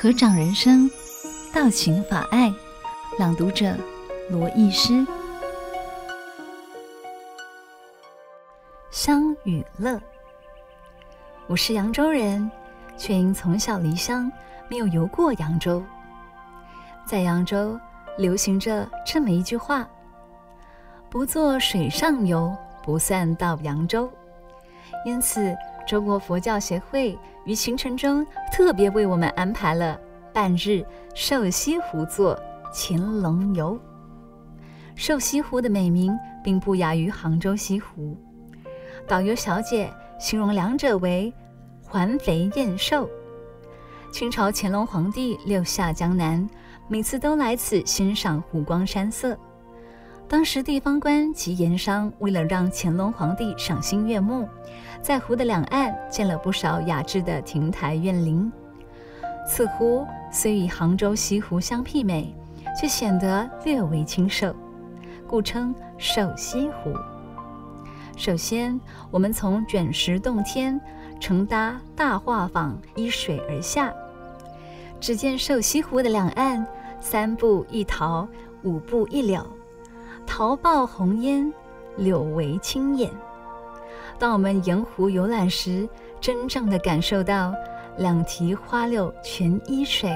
合掌人生，道情法爱。朗读者：罗艺诗。乡与乐。我是扬州人，却因从小离乡，没有游过扬州。在扬州流行着这么一句话：“不做水上游，不算到扬州。”因此，中国佛教协会于行程中特别为我们安排了半日瘦西湖坐潜龙游。瘦西湖的美名并不亚于杭州西湖，导游小姐形容两者为环肥燕瘦。清朝乾隆皇帝六下江南，每次都来此欣赏湖光山色。当时地方官及盐商为了让乾隆皇帝赏心悦目，在湖的两岸建了不少雅致的亭台院林。此湖虽与杭州西湖相媲美，却显得略为清瘦，故称瘦西湖。首先，我们从卷石洞天乘搭大画舫依水而下，只见瘦西湖的两岸，三步一桃，五步一柳。桃抱红烟，柳围青眼。当我们沿湖游览时，真正的感受到两堤花柳全依水，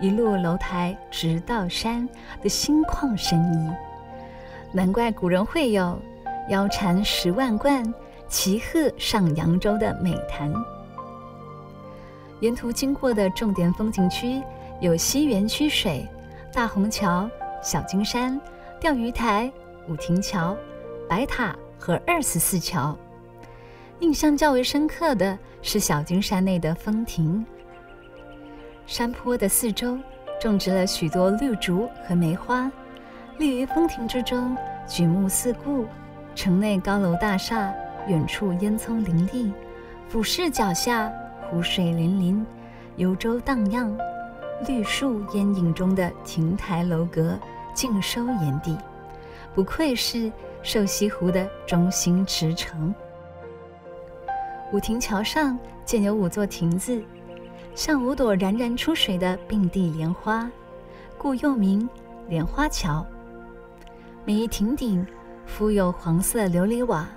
一路楼台直到山的心旷神怡。难怪古人会有“腰缠十万贯，骑鹤上扬州”的美谈。沿途经过的重点风景区有西园曲水、大虹桥、小金山。钓鱼台、五亭桥、白塔和二十四桥，印象较为深刻的是小金山内的风亭。山坡的四周种植了许多绿竹和梅花，立于风亭之中，举目四顾，城内高楼大厦，远处烟囱林立，俯视脚下湖水粼粼，游舟荡漾，绿树烟影中的亭台楼阁。尽收眼底，不愧是瘦西湖的中心池城。五亭桥上建有五座亭子，像五朵冉冉出水的并蒂莲花，故又名莲花桥。每一亭顶敷有黄色琉璃瓦，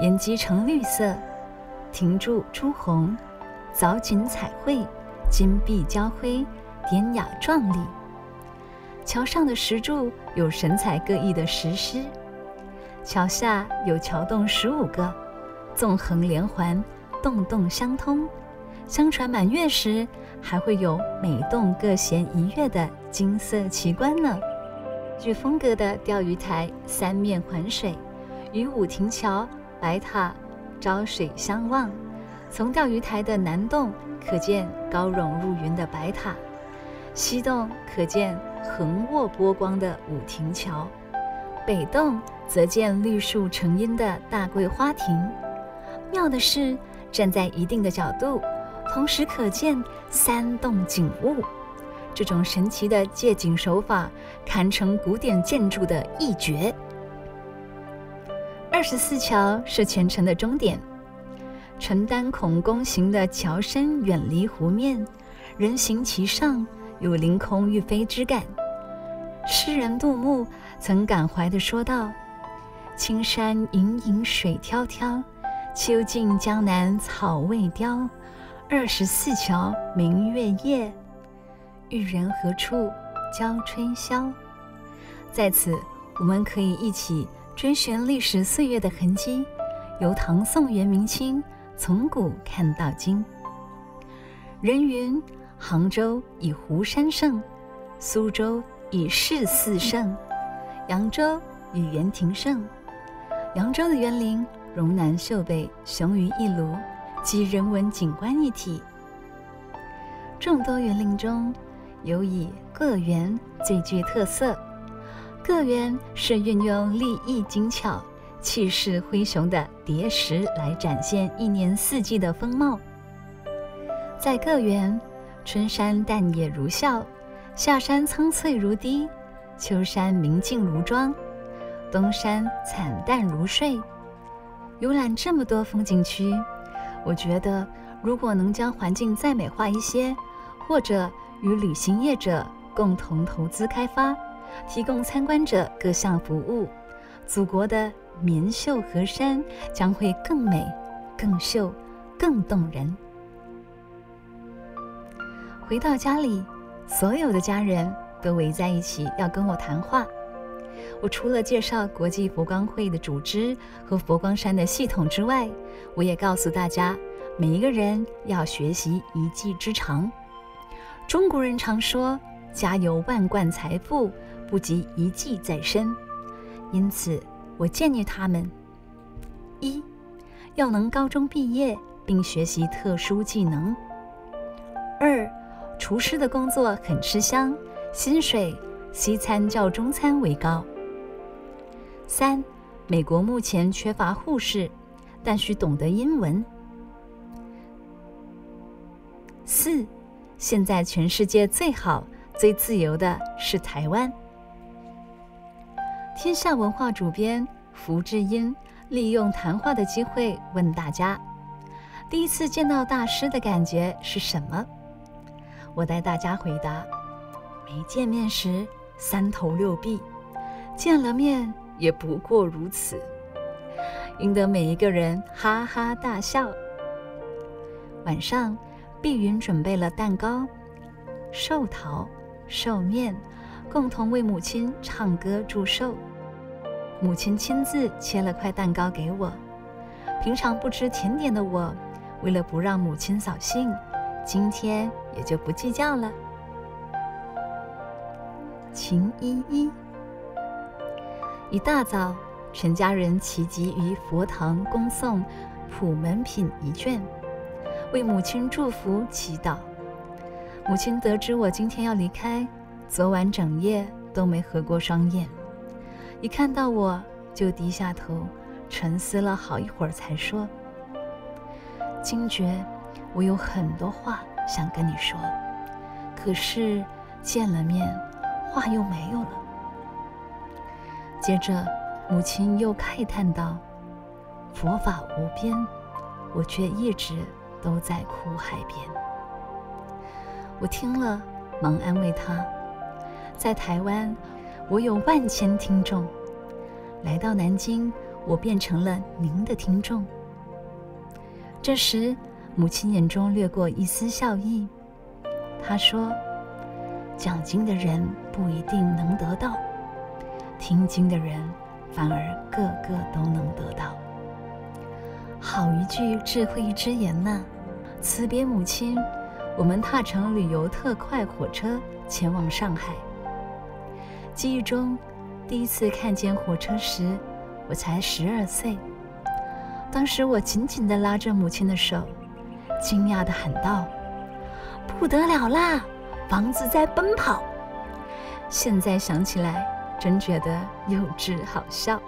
檐基呈绿色，亭柱朱红，藻井彩绘，金碧交辉，典雅壮丽。桥上的石柱有神采各异的石狮，桥下有桥洞十五个，纵横连环，洞洞相通。相传满月时还会有每洞各衔一月的金色奇观呢。具风格的钓鱼台三面环水，与五亭桥、白塔朝水相望。从钓鱼台的南洞可见高耸入云的白塔，西洞可见。横卧波光的五亭桥，北洞则见绿树成荫的大桂花亭。妙的是，站在一定的角度，同时可见三栋景物。这种神奇的借景手法，堪称古典建筑的一绝。二十四桥是全程的终点，承单孔弓形的桥身远离湖面，人行其上，有凌空欲飞之感。诗人杜牧曾感怀地说道：“青山隐隐水迢迢，秋尽江南草未凋。二十四桥明月夜，玉人何处教吹箫？”在此，我们可以一起追寻历史岁月的痕迹，由唐宋元明清从古看到今。人云：杭州以湖山胜，苏州。以市四胜，扬州以园亭胜。扬州的园林容南秀北，雄于一炉，集人文景观一体。众多园林中，尤以个园最具特色。个园是运用立意精巧、气势恢雄的叠石来展现一年四季的风貌。在个园，春山淡野如笑。夏山苍翠如滴，秋山明净如妆，冬山惨淡如睡。游览这么多风景区，我觉得如果能将环境再美化一些，或者与旅行业者共同投资开发，提供参观者各项服务，祖国的绵绣河山将会更美、更秀、更动人。回到家里，所有的家人都围在一起要跟我谈话。我除了介绍国际佛光会的组织和佛光山的系统之外，我也告诉大家，每一个人要学习一技之长。中国人常说“家有万贯财富，不及一技在身”，因此我建议他们：一，要能高中毕业并学习特殊技能；二，厨师的工作很吃香，薪水西餐较中餐为高。三，美国目前缺乏护士，但需懂得英文。四，现在全世界最好、最自由的是台湾。天下文化主编福智英利用谈话的机会问大家：第一次见到大师的感觉是什么？我带大家回答：没见面时三头六臂，见了面也不过如此，赢得每一个人哈哈大笑。晚上，碧云准备了蛋糕、寿桃、寿面，共同为母亲唱歌祝寿。母亲亲自切了块蛋糕给我。平常不吃甜点的我，为了不让母亲扫兴。今天也就不计较了。秦依依，一大早，全家人齐集于佛堂恭送普门品一卷，为母亲祝福祈祷。母亲得知我今天要离开，昨晚整夜都没合过双眼，一看到我就低下头，沉思了好一会儿才说：“惊觉。”我有很多话想跟你说，可是见了面，话又没有了。接着，母亲又慨叹道：“佛法无边，我却一直都在苦海边。”我听了，忙安慰她：“在台湾，我有万千听众；来到南京，我变成了您的听众。”这时，母亲眼中掠过一丝笑意，她说：“讲经的人不一定能得到，听经的人反而个个都能得到。”好一句智慧之言呐、辞别母亲，我们踏乘旅游特快火车前往上海。记忆中，第一次看见火车时，我才十二岁。当时我紧紧地拉着母亲的手。惊讶的喊道：“不得了啦！房子在奔跑。”现在想起来，真觉得幼稚好笑。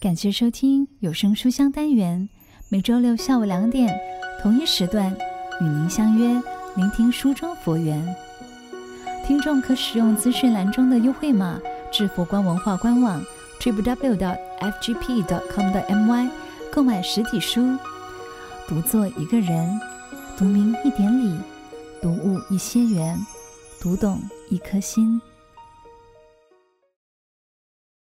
感谢收听有声书香单元，每周六下午两点同一时段与您相约，聆听书中佛缘。听众可使用资讯栏中的优惠码至佛光文化官网 www.fgp.com.my。购买实体书，读作一个人，读明一点理，读悟一些缘，读懂一颗心。